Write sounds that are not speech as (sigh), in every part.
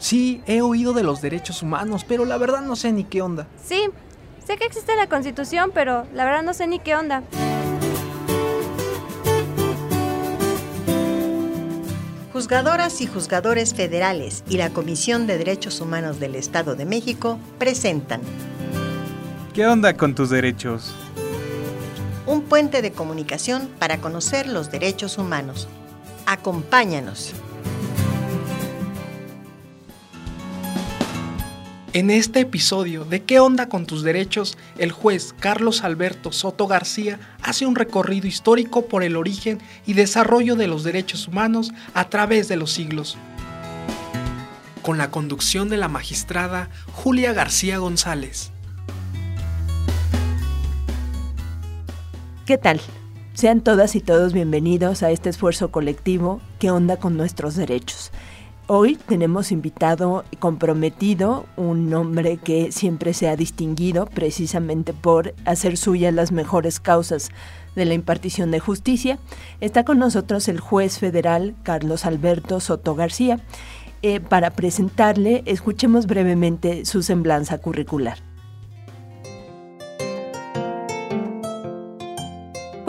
Sí, he oído de los derechos humanos, pero la verdad no sé ni qué onda. Sí, sé que existe la Constitución, pero la verdad no sé ni qué onda. Juzgadoras y juzgadores federales y la Comisión de Derechos Humanos del Estado de México presentan ¿Qué onda con tus derechos? un puente de comunicación para conocer los derechos humanos. Acompáñanos. En este episodio de ¿Qué onda con tus derechos? El juez Carlos Alberto Soto García hace un recorrido histórico por el origen y desarrollo de los derechos humanos a través de los siglos. Con la conducción de la magistrada Julia García González. ¿Qué tal? Sean todas y todos bienvenidos a este esfuerzo colectivo ¿Qué onda con nuestros derechos? Hoy tenemos invitado y comprometido un hombre que siempre se ha distinguido precisamente por hacer suyas las mejores causas de la impartición de justicia. Está con nosotros el juez federal Carlos Alberto Soto García. Eh, para presentarle, escuchemos brevemente su semblanza curricular.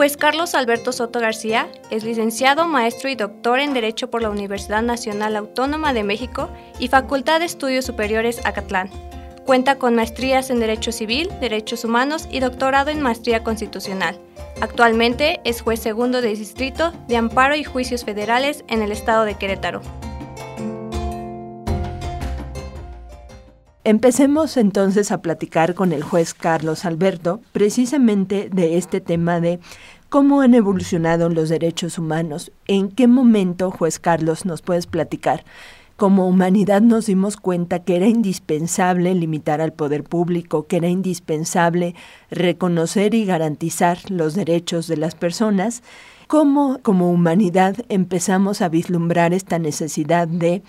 Pues Carlos Alberto Soto García es licenciado, maestro y doctor en Derecho por la Universidad Nacional Autónoma de México y Facultad de Estudios Superiores Acatlán. Cuenta con maestrías en Derecho Civil, Derechos Humanos y doctorado en Maestría Constitucional. Actualmente es juez segundo de distrito de amparo y juicios federales en el estado de Querétaro. Empecemos entonces a platicar con el juez Carlos Alberto precisamente de este tema de cómo han evolucionado los derechos humanos. ¿En qué momento, juez Carlos, nos puedes platicar? Como humanidad nos dimos cuenta que era indispensable limitar al poder público, que era indispensable reconocer y garantizar los derechos de las personas. ¿Cómo como humanidad empezamos a vislumbrar esta necesidad de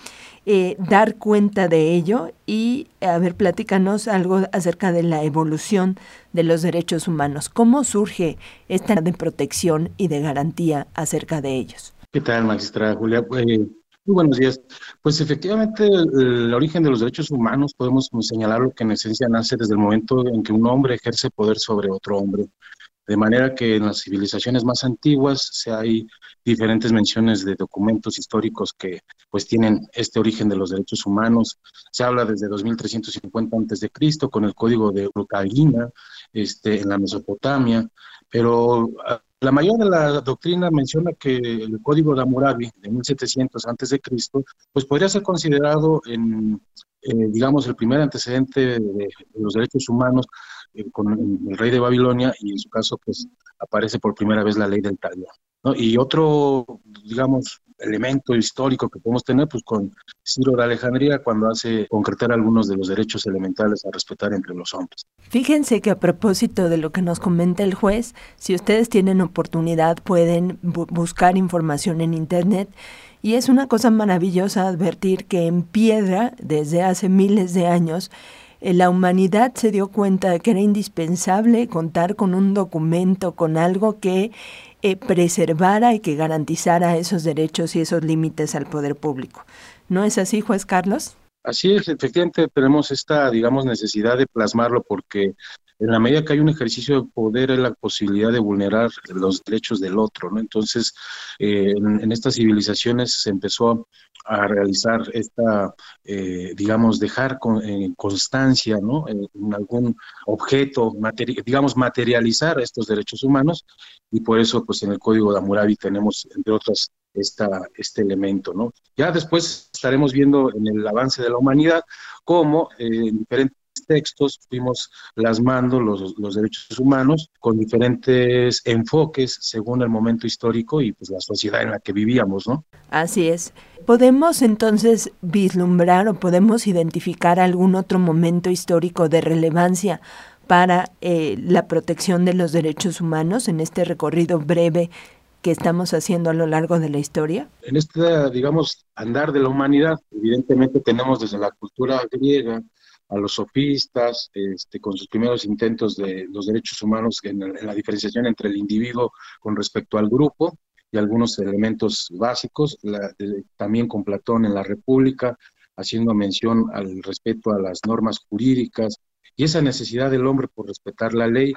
eh, dar cuenta de ello y, a ver, platícanos algo acerca de la evolución de los derechos humanos. ¿Cómo surge esta de protección y de garantía acerca de ellos? ¿Qué tal, magistrada Julia? Eh, muy buenos días. Pues efectivamente, el, el, origen de los derechos humanos podemos señalarlo que en esencia nace desde el momento en que un hombre ejerce poder sobre otro hombre. De manera que en las civilizaciones más antiguas se hay diferentes menciones de documentos históricos que pues tienen este origen de los derechos humanos. Se habla desde 2350 a.C. con el código de Urukagina este, en la Mesopotamia, pero ah, la mayoría de la doctrina menciona que el código de Hammurabi de 1700 a.C. pues podría ser considerado en, eh, digamos, el primer antecedente de, los derechos humanos con el rey de Babilonia y en su caso pues aparece por primera vez la ley del talión. Y otro, digamos, elemento histórico que podemos tener pues con Ciro de Alejandría cuando hace concretar algunos de los derechos elementales a respetar entre los hombres. Fíjense que a propósito de lo que nos comenta el juez, si ustedes tienen oportunidad pueden bu buscar información en internet y es una cosa maravillosa advertir que en piedra desde hace miles de años eh, la humanidad se dio cuenta de que era indispensable contar con un documento, con algo que eh, preservara y que garantizara esos derechos y esos límites al poder público. ¿No es así, juez Carlos? Así es, efectivamente tenemos esta, digamos, necesidad de plasmarlo porque en la medida que hay un ejercicio de poder es la posibilidad de vulnerar los derechos del otro, ¿no? Entonces, eh, en, estas civilizaciones se empezó a realizar esta, eh, digamos, dejar con, en constancia, ¿no? En, en algún objeto, materi digamos, materializar estos derechos humanos y por eso, pues, en el Código de Hammurabi tenemos, entre otras, esta, este elemento, ¿no? Ya después estaremos viendo en el avance de la humanidad cómo eh, en diferentes textos fuimos plasmando los, los, derechos humanos con diferentes enfoques según el momento histórico y pues la sociedad en la que vivíamos, ¿no? Así es. ¿Podemos entonces vislumbrar o podemos identificar algún otro momento histórico de relevancia para eh, la protección de los derechos humanos en este recorrido breve que estamos haciendo a lo largo de la historia? En este, digamos, andar de la humanidad, evidentemente tenemos desde la cultura griega, a los sofistas, este, con sus primeros intentos de los derechos humanos en, en, la diferenciación entre el individuo con respecto al grupo y algunos elementos básicos, la, de, también con Platón en la República, haciendo mención al respeto a las normas jurídicas y esa necesidad del hombre por respetar la ley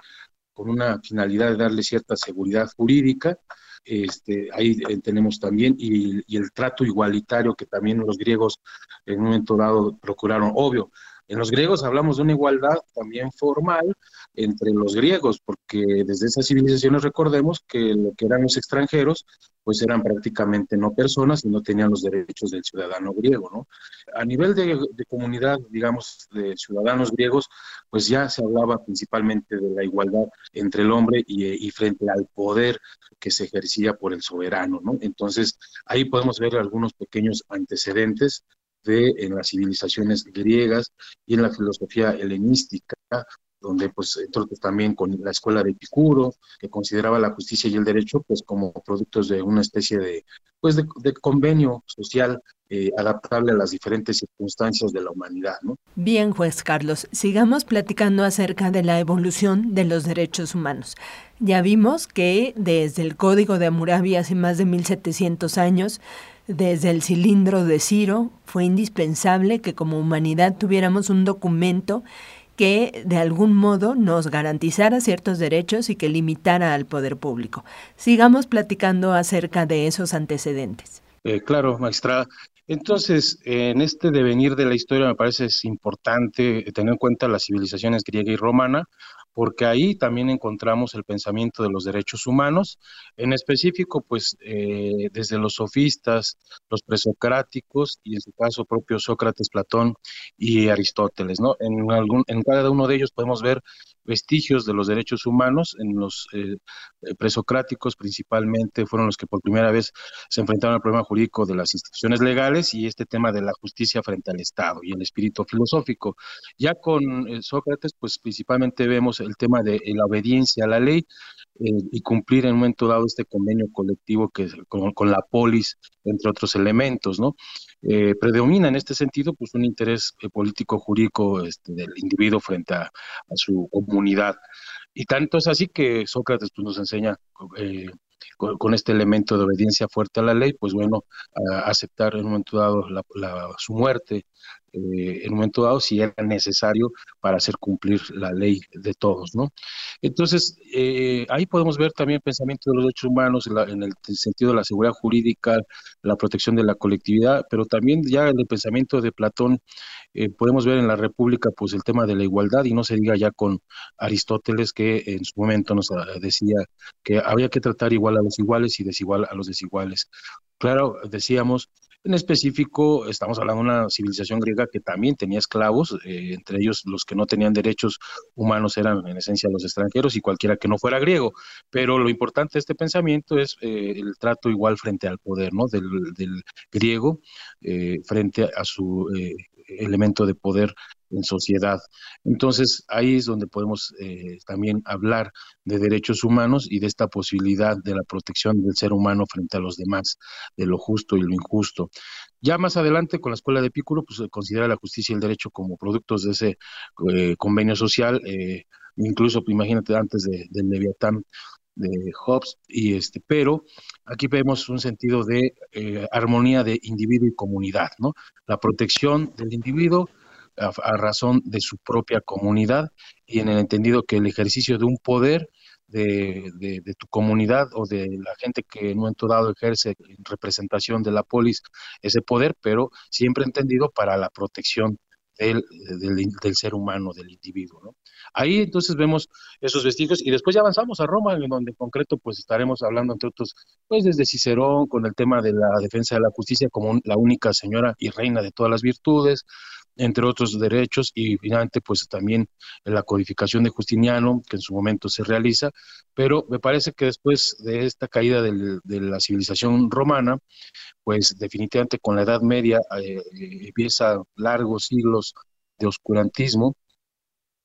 con una finalidad de darle cierta seguridad jurídica. Este, ahí eh, tenemos también, y, y, el trato igualitario que también los griegos en un momento dado procuraron, obvio, en los griegos hablamos de una igualdad también formal entre los griegos, porque desde esas civilizaciones recordemos que lo que eran los extranjeros, pues eran prácticamente no personas y no tenían los derechos del ciudadano griego, ¿no? A nivel de, comunidad, digamos, de ciudadanos griegos, pues ya se hablaba principalmente de la igualdad entre el hombre y, y frente al poder que se ejercía por el soberano, ¿no? Entonces, ahí podemos ver algunos pequeños antecedentes en las civilizaciones griegas y en la filosofía helenística, donde pues entre también con la escuela de Epicuro, que consideraba la justicia y el derecho pues como productos de una especie de pues de, convenio social eh, adaptable a las diferentes circunstancias de la humanidad. ¿no? Bien, juez Carlos, sigamos platicando acerca de la evolución de los derechos humanos. Ya vimos que desde el Código de Hammurabi hace más de 1700 años, desde el cilindro de Ciro, fue indispensable que como humanidad tuviéramos un documento que de algún modo nos garantizara ciertos derechos y que limitara al poder público. Sigamos platicando acerca de esos antecedentes. Eh, claro, maestra. Entonces, en este devenir de la historia me parece es importante tener en cuenta las civilizaciones griega y romana, porque ahí también encontramos el pensamiento de los derechos humanos, en específico, pues eh, desde los sofistas, los presocráticos y en su caso propio Sócrates, Platón y Aristóteles, ¿no? En, algún, en cada uno de ellos podemos ver vestigios de los derechos humanos, en los eh, presocráticos principalmente fueron los que por primera vez se enfrentaron al problema jurídico de las instituciones legales y este tema de la justicia frente al Estado y el espíritu filosófico. Ya con eh, Sócrates, pues principalmente vemos el tema de la obediencia a la ley eh, y cumplir en un momento dado este convenio colectivo que con, con la polis, entre otros elementos, ¿no? Eh, predomina en este sentido pues un interés eh, político jurídico este, del individuo frente a, su comunidad. Y tanto es así que Sócrates pues, nos enseña con, este elemento de obediencia fuerte a la ley, pues bueno, aceptar en un momento dado la, su muerte eh, en un momento dado si era necesario para hacer cumplir la ley de todos, ¿no? Entonces, eh, ahí podemos ver también el pensamiento de los derechos humanos en, el sentido de la seguridad jurídica, la protección de la colectividad, pero también ya en el pensamiento de Platón eh, podemos ver en la República pues el tema de la igualdad y no se diga ya con Aristóteles que en su momento nos ah, decía que había que tratar igual a los iguales y desigual a los desiguales. Claro, decíamos, en específico, estamos hablando de una civilización griega que también tenía esclavos, eh, entre ellos los que no tenían derechos humanos eran en esencia los extranjeros y cualquiera que no fuera griego. Pero lo importante de este pensamiento es eh, el trato igual frente al poder, ¿no? Del, griego eh, frente a su elemento de poder en sociedad. Entonces, ahí es donde podemos eh, también hablar de derechos humanos y de esta posibilidad de la protección del ser humano frente a los demás, de lo justo y lo injusto. Ya más adelante, con la Escuela de Pículo, pues se considera la justicia y el derecho como productos de ese eh, convenio social, eh, incluso, imagínate, antes de, del Leviatán, de Hobbes, y este, pero aquí vemos un sentido de armonía de individuo y comunidad, ¿no? La protección del individuo a, razón de su propia comunidad y en el entendido que el ejercicio de un poder de, de, tu comunidad o de la gente que en un dado ejerce en representación de la polis ese poder, pero siempre entendido para la protección del, del, ser humano, del individuo. ¿no? Ahí entonces vemos esos vestigios y después ya avanzamos a Roma, en donde en concreto pues estaremos hablando entre otros, pues desde Cicerón con el tema de la defensa de la justicia como la única señora y reina de todas las virtudes, entre otros derechos, y finalmente pues también la codificación de Justiniano, que en su momento se realiza, pero me parece que después de esta caída de la civilización romana, pues definitivamente con la Edad Media eh, empieza largos siglos de oscurantismo,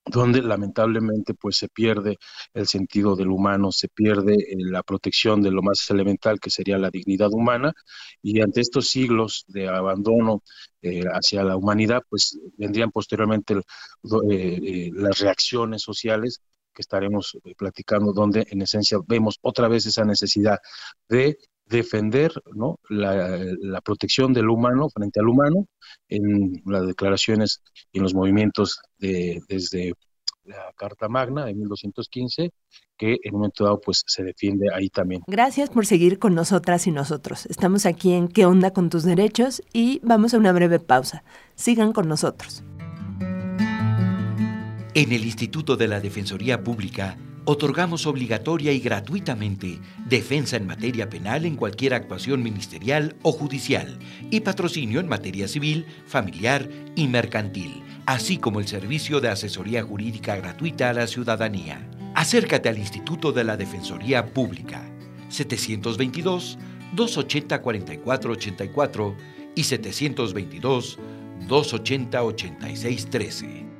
donde lamentablemente pues se pierde el sentido del humano, se pierde eh, la protección de lo más elemental que sería la dignidad humana y ante estos siglos de abandono eh, hacia la humanidad pues vendrían posteriormente eh, las reacciones sociales que estaremos platicando donde en esencia vemos otra vez esa necesidad de defender ¿no? la, protección del humano frente al humano en las declaraciones y en los movimientos de, desde la Carta Magna de 1215, que en un momento dado pues se defiende ahí también. Gracias por seguir con nosotras y nosotros. Estamos aquí en ¿Qué onda con tus derechos? y vamos a una breve pausa. Sigan con nosotros. En el Instituto de la Defensoría Pública otorgamos obligatoria y gratuitamente defensa en materia penal en cualquier actuación ministerial o judicial y patrocinio en materia civil, familiar y mercantil, así como el servicio de asesoría jurídica gratuita a la ciudadanía. Acércate al Instituto de la Defensoría Pública 722 280 4484 y 722 280 8613.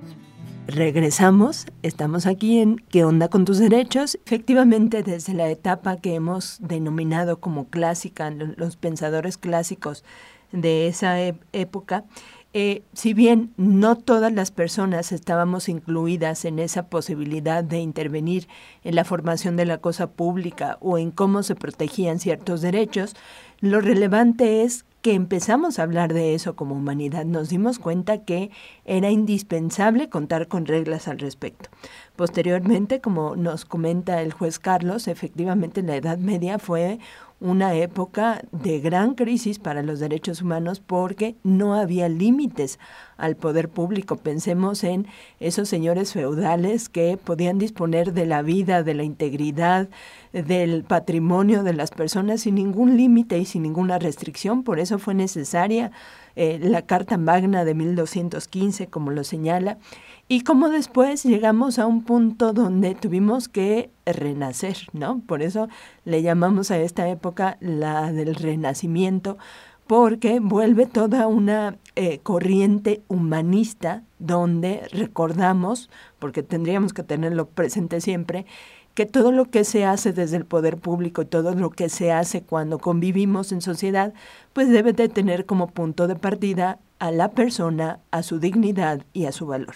Regresamos, estamos aquí en ¿Qué onda con tus derechos? Efectivamente, desde la etapa que hemos denominado como clásica, los pensadores clásicos de esa época, eh, si bien no todas las personas estábamos incluidas en esa posibilidad de intervenir en la formación de la cosa pública o en cómo se protegían ciertos derechos, lo relevante es que empezamos a hablar de eso como humanidad, nos dimos cuenta que era indispensable contar con reglas al respecto. Posteriormente, como nos comenta el juez Carlos, efectivamente la Edad Media fue una época de gran crisis para los derechos humanos porque no había límites al poder público. Pensemos en esos señores feudales que podían disponer de la vida, de la integridad, del patrimonio de las personas sin ningún límite y sin ninguna restricción. Por eso fue necesaria eh, la Carta Magna de 1215, como lo señala, y como después llegamos a un punto donde tuvimos que renacer, ¿no? Por eso le llamamos a esta época la del renacimiento, porque vuelve toda una eh, corriente humanista donde recordamos, porque tendríamos que tenerlo presente siempre, que todo lo que se hace desde el poder público todo lo que se hace cuando convivimos en sociedad, pues debe de tener como punto de partida a la persona, a su dignidad y a su valor.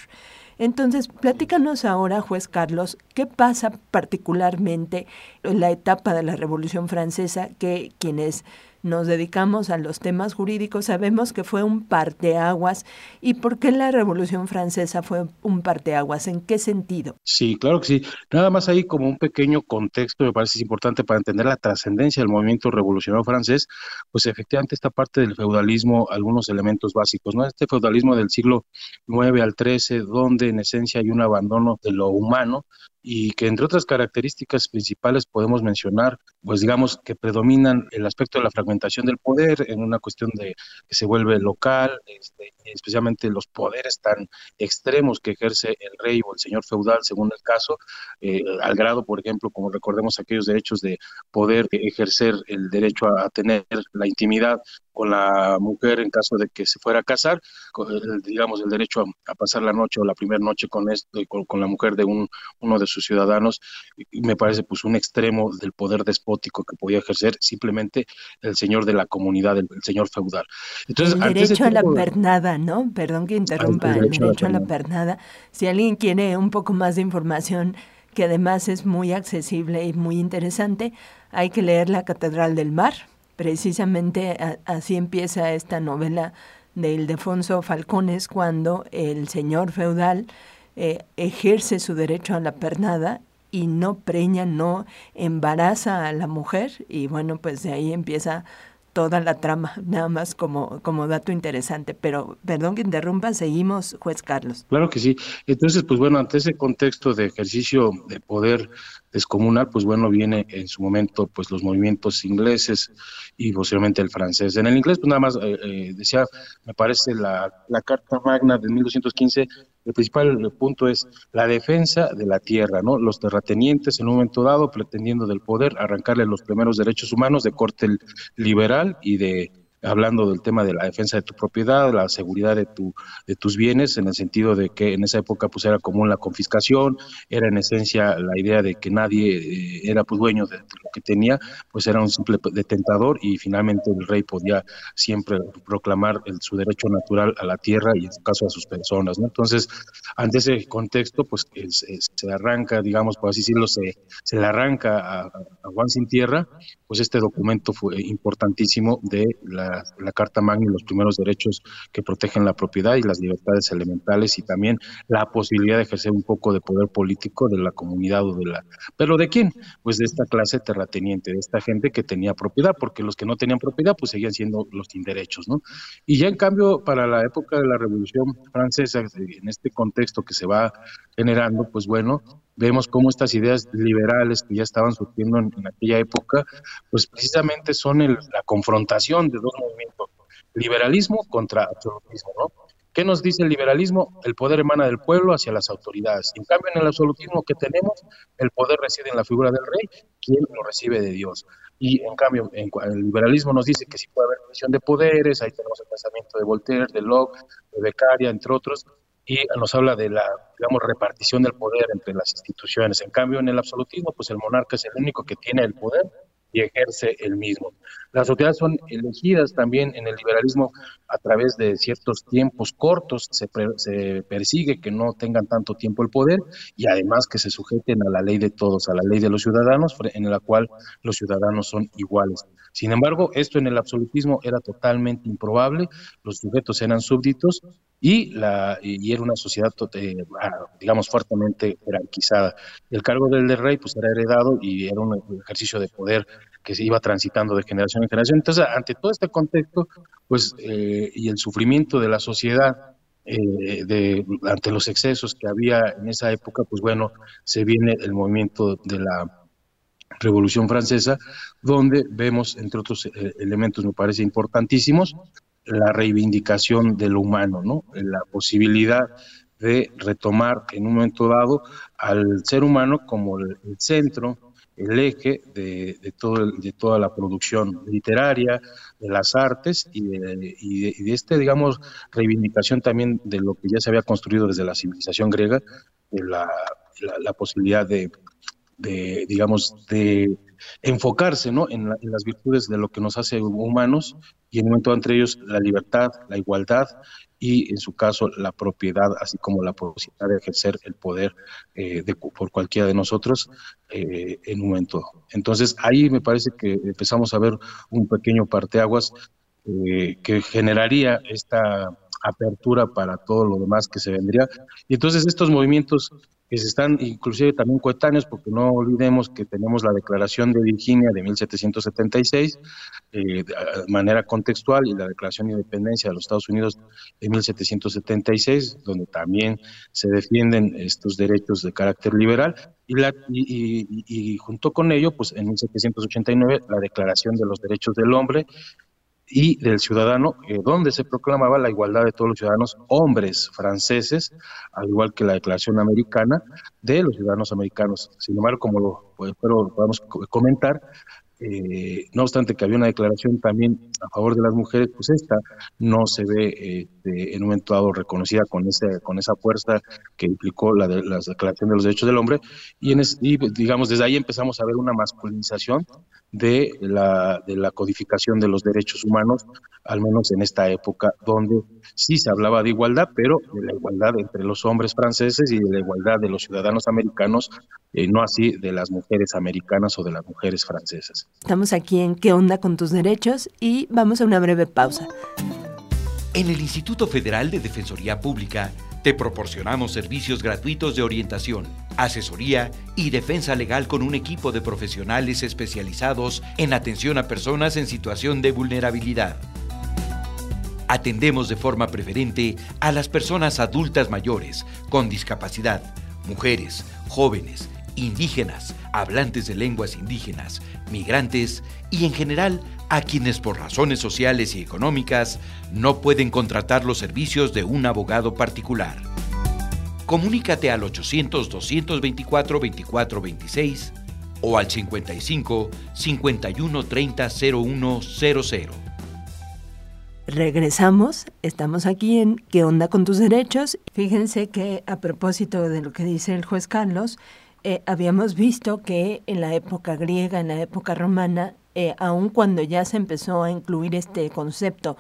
Entonces, platícanos ahora, juez Carlos, qué pasa particularmente en la etapa de la Revolución Francesa, que quienes nos dedicamos a los temas jurídicos, sabemos que fue un parteaguas. ¿Y por qué la Revolución Francesa fue un parteaguas? ¿En qué sentido? Sí, claro que sí. Nada más ahí como un pequeño contexto, me parece importante para entender la trascendencia del movimiento revolucionario francés, pues efectivamente esta parte del feudalismo, algunos elementos básicos, ¿no? Este feudalismo del siglo IX al XIII, donde en esencia hay un abandono de lo humano, y que entre otras características principales podemos mencionar, pues digamos que predominan el aspecto de la fragmentación del poder en una cuestión de que se vuelve local, este, especialmente los poderes tan extremos que ejerce el rey o el señor feudal según el caso, eh, al grado, por ejemplo, como recordemos aquellos derechos de poder ejercer el derecho a tener la intimidad con la mujer en caso de que se fuera a casar, digamos, el derecho a, pasar la noche o la primera noche con, esto, con, la mujer de un, uno de sus ciudadanos, y me parece pues un extremo del poder despótico que podía ejercer simplemente el señor de la comunidad, el, señor feudal. Entonces, el derecho a la pernada, ¿no? Perdón que interrumpa, el derecho, a la pernada. Si alguien quiere un poco más de información, que además es muy accesible y muy interesante, hay que leer La Catedral del Mar, Precisamente así empieza esta novela de Ildefonso Falcones cuando el señor feudal eh, ejerce su derecho a la pernada y no preña, no embaraza a la mujer y bueno, pues de ahí empieza toda la trama, (laughs) nada más como, como dato interesante. Pero, perdón que interrumpa, seguimos, juez Carlos. Claro que sí. Entonces, pues bueno, ante ese contexto de ejercicio de poder descomunal, pues bueno, viene en su momento pues los movimientos ingleses y posiblemente el francés. En el inglés, pues nada más eh, eh, decía, me parece la, la Carta Magna de 1215 el principal punto es la defensa de la tierra, ¿no? Los terratenientes en un momento dado pretendiendo del poder arrancarle los primeros derechos humanos de corte liberal y de hablando del tema de la defensa de tu propiedad, la seguridad de, tu, de tus bienes, en el sentido de que en esa época pues era común la confiscación, era en esencia la idea de que nadie eh, era pues dueño de, que tenía, pues era un simple detentador y finalmente el rey podía siempre proclamar su derecho natural a la tierra y en su caso a sus personas. ¿no? Entonces, ante ese contexto, pues se arranca, digamos, por así decirlo, se, se le arranca a, Juan Sin Tierra, pues este documento fue importantísimo de la, Carta Magna y los primeros derechos que protegen la propiedad y las libertades elementales y también la posibilidad de ejercer un poco de poder político de la comunidad o de la... ¿Pero de quién? Pues de esta clase terrateniente, de esta gente que tenía propiedad, porque los que no tenían propiedad pues seguían siendo los sin derechos, ¿no? Y ya en cambio, para la época de la Revolución Francesa, en este contexto que se va generando, pues bueno, vemos cómo estas ideas liberales que ya estaban surgiendo en, aquella época, pues precisamente son la confrontación de dos movimientos, liberalismo contra absolutismo, ¿no? ¿Qué nos dice el liberalismo? El poder emana del pueblo hacia las autoridades. En cambio, en el absolutismo que tenemos, el poder reside en la figura del rey, quien lo recibe de Dios. Y en cambio, el liberalismo nos dice que sí puede haber división de poderes, ahí tenemos el pensamiento de Voltaire, de Locke, de Beccaria, entre otros, y nos habla de la, digamos, repartición del poder entre las instituciones. En cambio, en el absolutismo, pues el monarca es el único que tiene el poder y ejerce el mismo. Las autoridades son elegidas también en el liberalismo a través de ciertos tiempos cortos, se, persigue que no tengan tanto tiempo el poder y además que se sujeten a la ley de todos, a la ley de los ciudadanos, en la cual los ciudadanos son iguales. Sin embargo, esto en el absolutismo era totalmente improbable, los sujetos eran súbditos y, la, y era una sociedad, eh, ah, digamos, fuertemente jerarquizada. El cargo del, rey pues era heredado y era un ejercicio de poder que se iba transitando de generación en generación. Entonces, ante todo este contexto, pues, eh, y el sufrimiento de la sociedad, eh, de, ante los excesos que había en esa época, pues bueno, se viene el movimiento de la Revolución Francesa, donde vemos, entre otros eh, elementos, me parece importantísimos, la reivindicación de lo humano, ¿no? La posibilidad de retomar en un momento dado al ser humano como el, centro, el eje de, todo de toda la producción literaria, de las artes y de, y de, este, digamos, reivindicación también de lo que ya se había construido desde la civilización griega, de la posibilidad de de digamos, de enfocarse ¿no? en, las virtudes de lo que nos hace humanos y en un momento entre ellos la libertad, la igualdad y en su caso la propiedad, así como la posibilidad de ejercer el poder eh, de, por cualquiera de nosotros eh, en un momento. Entonces ahí me parece que empezamos a ver un pequeño parteaguas eh, que generaría esta apertura para todo lo demás que se vendría. Y entonces estos movimientos que se están inclusive también coetáneos, porque no olvidemos que tenemos la Declaración de Virginia de 1776 eh, de manera contextual y la Declaración de Independencia de los Estados Unidos de 1776, donde también se defienden estos derechos de carácter liberal, y, la, y junto con ello, pues en 1789, la Declaración de los Derechos del Hombre, y del ciudadano, eh, donde se proclamaba la igualdad de todos los ciudadanos hombres franceses, al igual que la Declaración Americana de los ciudadanos americanos. Sin embargo, como lo, pues, podemos comentar, eh, no obstante que había una declaración también a favor de las mujeres, pues esta no se ve este, en un momento dado reconocida con, ese, con esa fuerza que implicó la, de, la declaración de los derechos del hombre, y, en y digamos desde ahí empezamos a ver una masculinización de la, de la codificación de los derechos humanos, al menos en esta época, donde sí se hablaba de igualdad, pero de la igualdad entre los hombres franceses y de la igualdad de los ciudadanos americanos, eh, no así de las mujeres americanas o de las mujeres francesas. Estamos aquí en ¿Qué onda con tus derechos? y vamos a una breve pausa. En el Instituto Federal de Defensoría Pública te proporcionamos servicios gratuitos de orientación, asesoría y defensa legal con un equipo de profesionales especializados en atención a personas en situación de vulnerabilidad. Atendemos de forma preferente a las personas adultas mayores, con discapacidad, mujeres, jóvenes, indígenas, hablantes de lenguas indígenas, migrantes y en general a quienes por razones sociales y económicas no pueden contratar los servicios de un abogado particular. Comunícate al 800-224-2426 o al 55 51 30 0100. regresamos, estamos aquí en ¿Qué onda con tus derechos? Fíjense que a propósito de lo que dice el juez Carlos, eh, habíamos visto que en la época griega, en la época romana, eh, aun cuando ya se empezó a incluir este concepto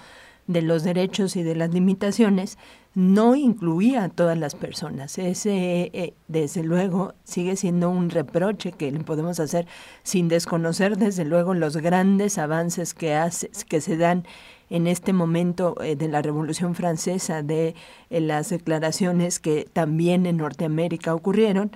de los derechos y de las limitaciones, no incluía a todas las personas. Ese, eh, desde luego, sigue siendo un reproche que le podemos hacer sin desconocer, desde luego, los grandes avances que, hace, que se dan en este momento eh, de la Revolución Francesa, de las declaraciones que también en Norteamérica ocurrieron,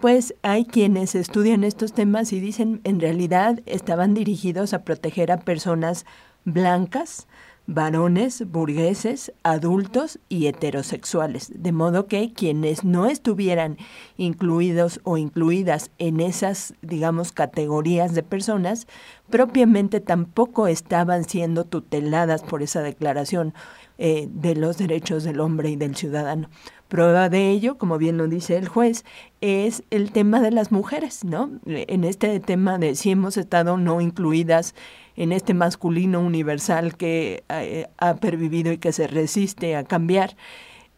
pues hay quienes estudian estos temas y dicen en realidad estaban dirigidos a proteger a personas blancas, varones, burgueses, adultos y heterosexuales, de modo que quienes no estuvieran incluidos o incluidas en esas, digamos, categorías de personas, propiamente tampoco estaban siendo tuteladas por esa declaración eh, de los derechos del hombre y del ciudadano. Prueba de ello, como bien lo dice el juez, es el tema de las mujeres, ¿no? En este tema de si hemos estado no incluidas en este masculino universal que eh, ha pervivido y que se resiste a cambiar.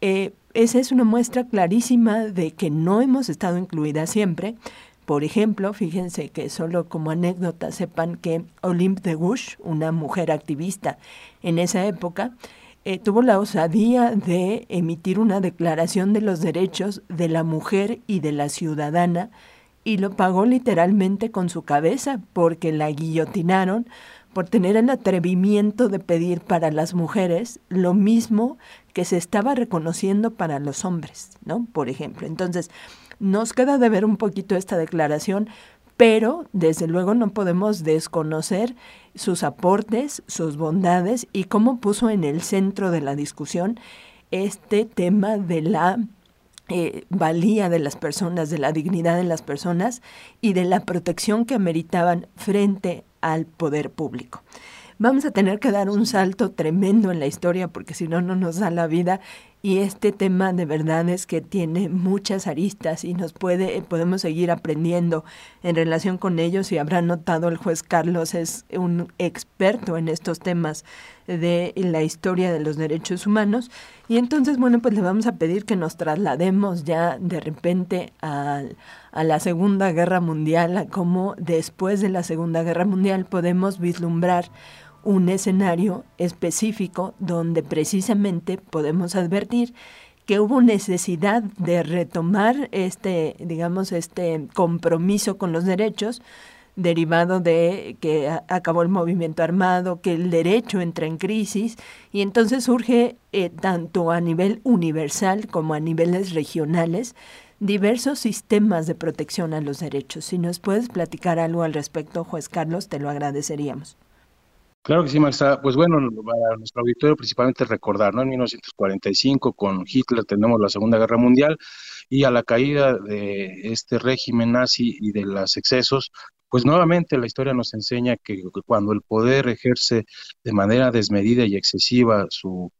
Eh, esa es una muestra clarísima de que no hemos estado incluidas siempre. Por ejemplo, fíjense que solo como anécdota sepan que Olympe de Gouges, una mujer activista en esa época, eh, tuvo la osadía de emitir una declaración de los derechos de la mujer y de la ciudadana y lo pagó literalmente con su cabeza porque la guillotinaron por tener el atrevimiento de pedir para las mujeres lo mismo que se estaba reconociendo para los hombres, ¿no? Por ejemplo. Entonces, nos queda de ver un poquito esta declaración, pero desde luego no podemos desconocer sus aportes, sus bondades y cómo puso en el centro de la discusión este tema de la eh, valía de las personas, de la dignidad de las personas y de la protección que ameritaban frente al poder público. Vamos a tener que dar un salto tremendo en la historia porque si no, no nos da la vida y este tema de verdad es que tiene muchas aristas y nos puede podemos seguir aprendiendo en relación con ellos y habrá notado el juez Carlos es un experto en estos temas de la historia de los derechos humanos. Y entonces bueno pues le vamos a pedir que nos traslademos ya de repente a, a la Segunda Guerra Mundial a cómo después de la Segunda Guerra Mundial podemos vislumbrar un escenario específico donde precisamente podemos advertir que hubo necesidad de retomar este, digamos, este compromiso con los derechos derivado de que acabó el movimiento armado, que el derecho entra en crisis y entonces surge eh, tanto a nivel universal como a niveles regionales diversos sistemas de protección a los derechos. Si nos puedes platicar algo al respecto, juez Carlos, te lo agradeceríamos. Claro que sí, Marisa. Pues bueno, para nuestro auditorio principalmente recordar, ¿no? En 1945 con Hitler tenemos la Segunda Guerra Mundial y a la caída de este régimen nazi y de los excesos, pues nuevamente la historia nos enseña que cuando el poder ejerce de manera desmedida y excesiva su,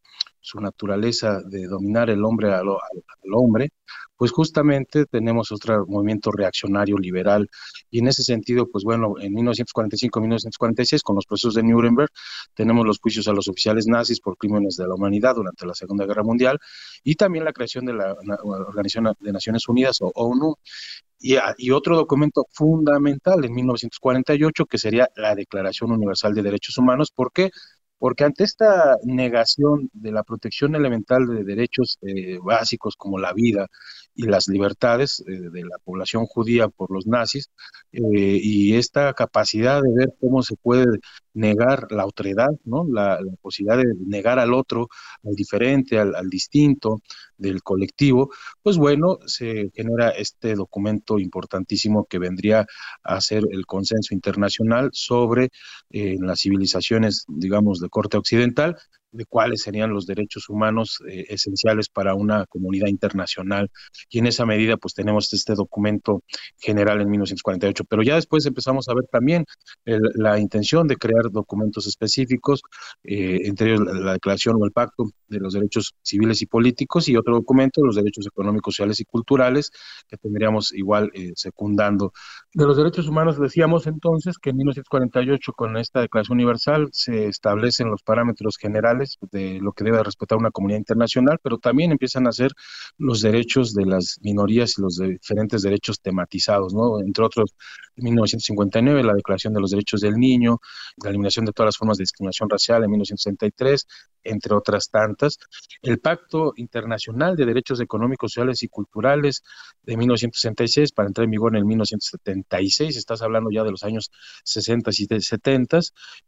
su naturaleza de dominar el hombre al, al hombre, pues justamente tenemos otro movimiento reaccionario liberal y en ese sentido, pues bueno, en 1945-1946 con los procesos de Nuremberg tenemos los juicios a los oficiales nazis por crímenes de la humanidad durante la Segunda Guerra Mundial y también la creación de la Organización de Naciones Unidas o ONU y, y, otro documento fundamental en 1948 que sería la Declaración Universal de Derechos Humanos. ¿Por qué? porque ante esta negación de la protección elemental de derechos eh, básicos como la vida y las libertades eh, de la población judía por los nazis, eh, y esta capacidad de ver cómo se puede negar la otredad, ¿no? La, posibilidad de negar al otro, al diferente, al, distinto del colectivo, pues bueno, se genera este documento importantísimo que vendría a ser el consenso internacional sobre eh, las civilizaciones, digamos, de corte occidental, de cuáles serían los derechos humanos eh, esenciales para una comunidad internacional. Y en esa medida, pues tenemos este documento general en 1948. Pero ya después empezamos a ver también la intención de crear documentos específicos, eh, entre ellos la, declaración o el pacto de los derechos civiles y políticos y otro documento los derechos económicos, sociales y culturales que tendríamos igual eh, secundando. De los derechos humanos decíamos entonces que en 1948 con esta Declaración Universal se establecen los parámetros generales de lo que debe respetar una comunidad internacional, pero también empiezan a ser los derechos de las minorías y los diferentes derechos tematizados, ¿no? Entre otros, en 1959 la Declaración de los Derechos del Niño, la eliminación de todas las formas de discriminación racial en 1963, entre otras tantas. El Pacto Internacional de Derechos Económicos, Sociales y Culturales de 1966 para entrar en vigor en el 1976, estás hablando ya de los años 60 y 70,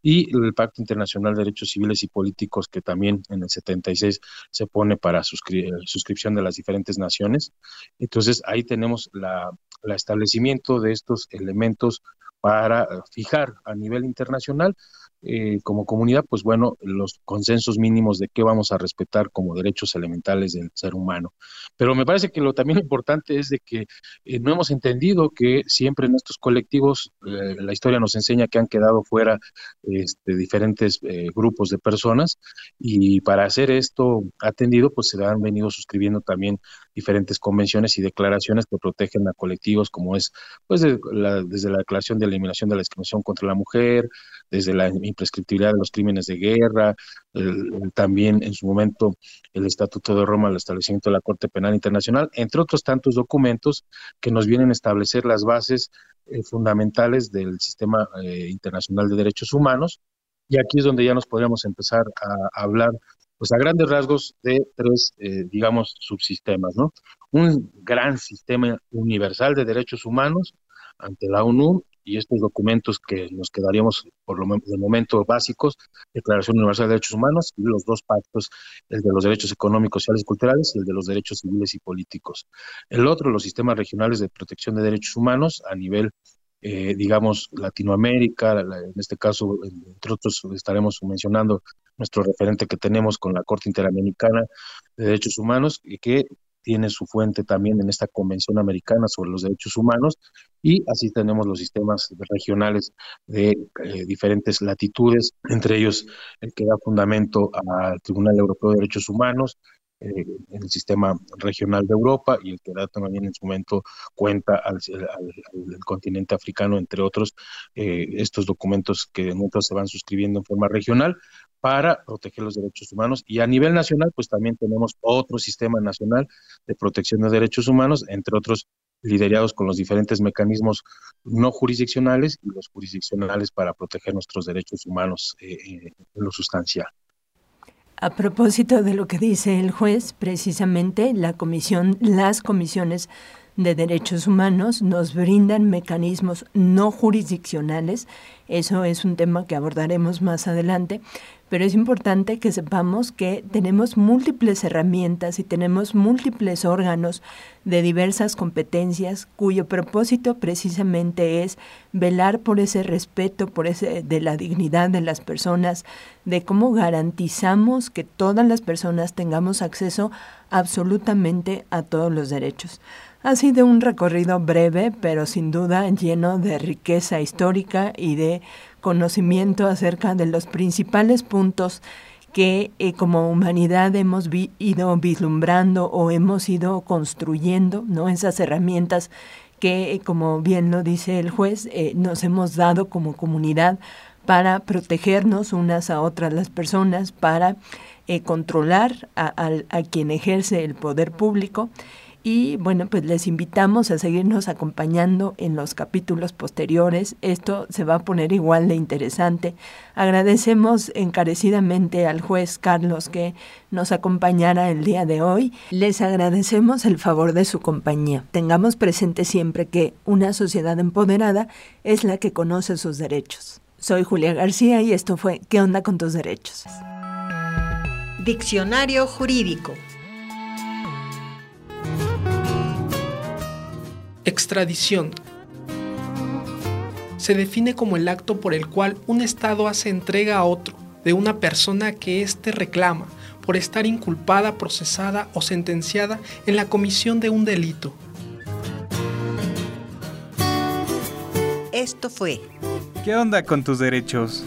y el Pacto Internacional de Derechos Civiles y Políticos que también en el 76 se pone para suscripción de las diferentes naciones. Entonces ahí tenemos la, el establecimiento de estos elementos para fijar a nivel internacional eh, como comunidad, pues bueno, los consensos mínimos de qué vamos a respetar como derechos elementales del ser humano. Pero me parece que lo también importante es de que eh, no hemos entendido que siempre en estos colectivos eh, la historia nos enseña que han quedado fuera este, diferentes grupos de personas y para hacer esto atendido, pues se han venido suscribiendo también diferentes convenciones y declaraciones que protegen a colectivos como es, pues, desde la declaración de eliminación de la discriminación contra la mujer, desde la imprescriptibilidad de los crímenes de guerra, también en su momento el Estatuto de Roma, el establecimiento de la Corte Penal Internacional, entre otros tantos documentos que nos vienen a establecer las bases eh, fundamentales del sistema eh, internacional de derechos humanos. Y aquí es donde ya nos podríamos empezar a, hablar pues a grandes rasgos de tres, eh, digamos, subsistemas, ¿no? Un gran sistema universal de derechos humanos ante la ONU y estos documentos que nos quedaríamos por lo de momento básicos, Declaración Universal de Derechos Humanos y los dos pactos, el de los derechos económicos, sociales y culturales y el de los derechos civiles y políticos. El otro, los sistemas regionales de protección de derechos humanos a nivel eh, digamos, Latinoamérica, en este caso, entre otros, estaremos mencionando nuestro referente que tenemos con la Corte Interamericana de Derechos Humanos, y que tiene su fuente también en esta Convención Americana sobre los Derechos Humanos y así tenemos los sistemas regionales de eh, diferentes latitudes, entre ellos el que da fundamento al Tribunal Europeo de Derechos Humanos, eh, en el sistema regional de Europa y el que da también en su momento cuenta al, continente africano, entre otros, eh, estos documentos que en otros se van suscribiendo en forma regional para proteger los derechos humanos. Y a nivel nacional, pues también tenemos otro sistema nacional de protección de derechos humanos, entre otros liderados con los diferentes mecanismos no jurisdiccionales y los jurisdiccionales para proteger nuestros derechos humanos eh, en lo sustancial. A propósito de lo que dice el juez, precisamente la comisión, las comisiones de derechos humanos nos brindan mecanismos no jurisdiccionales. Eso es un tema que abordaremos más adelante, pero es importante que sepamos que tenemos múltiples herramientas y tenemos múltiples órganos de diversas competencias cuyo propósito precisamente es velar por ese respeto, por ese de la dignidad de las personas, de cómo garantizamos que todas las personas tengamos acceso absolutamente a todos los derechos. Ha sido un recorrido breve, pero sin duda lleno de riqueza histórica y de conocimiento acerca de los principales puntos que eh, como humanidad hemos ido vislumbrando o hemos ido construyendo, ¿no? Esas herramientas que, eh, como bien lo dice el juez, eh, nos hemos dado como comunidad para protegernos unas a otras las personas, para controlar a quien ejerce el poder público y bueno, pues les invitamos a seguirnos acompañando en los capítulos posteriores. Esto se va a poner igual de interesante. Agradecemos encarecidamente al juez Carlos que nos acompañara el día de hoy. Les agradecemos el favor de su compañía. Tengamos presente siempre que una sociedad empoderada es la que conoce sus derechos. Soy Julia García y esto fue ¿Qué onda con tus derechos? Diccionario Jurídico. Extradición. Se define como el acto por el cual un Estado hace entrega a otro de una persona que éste reclama por estar inculpada, procesada o sentenciada en la comisión de un delito. Esto fue. ¿Qué onda con tus derechos?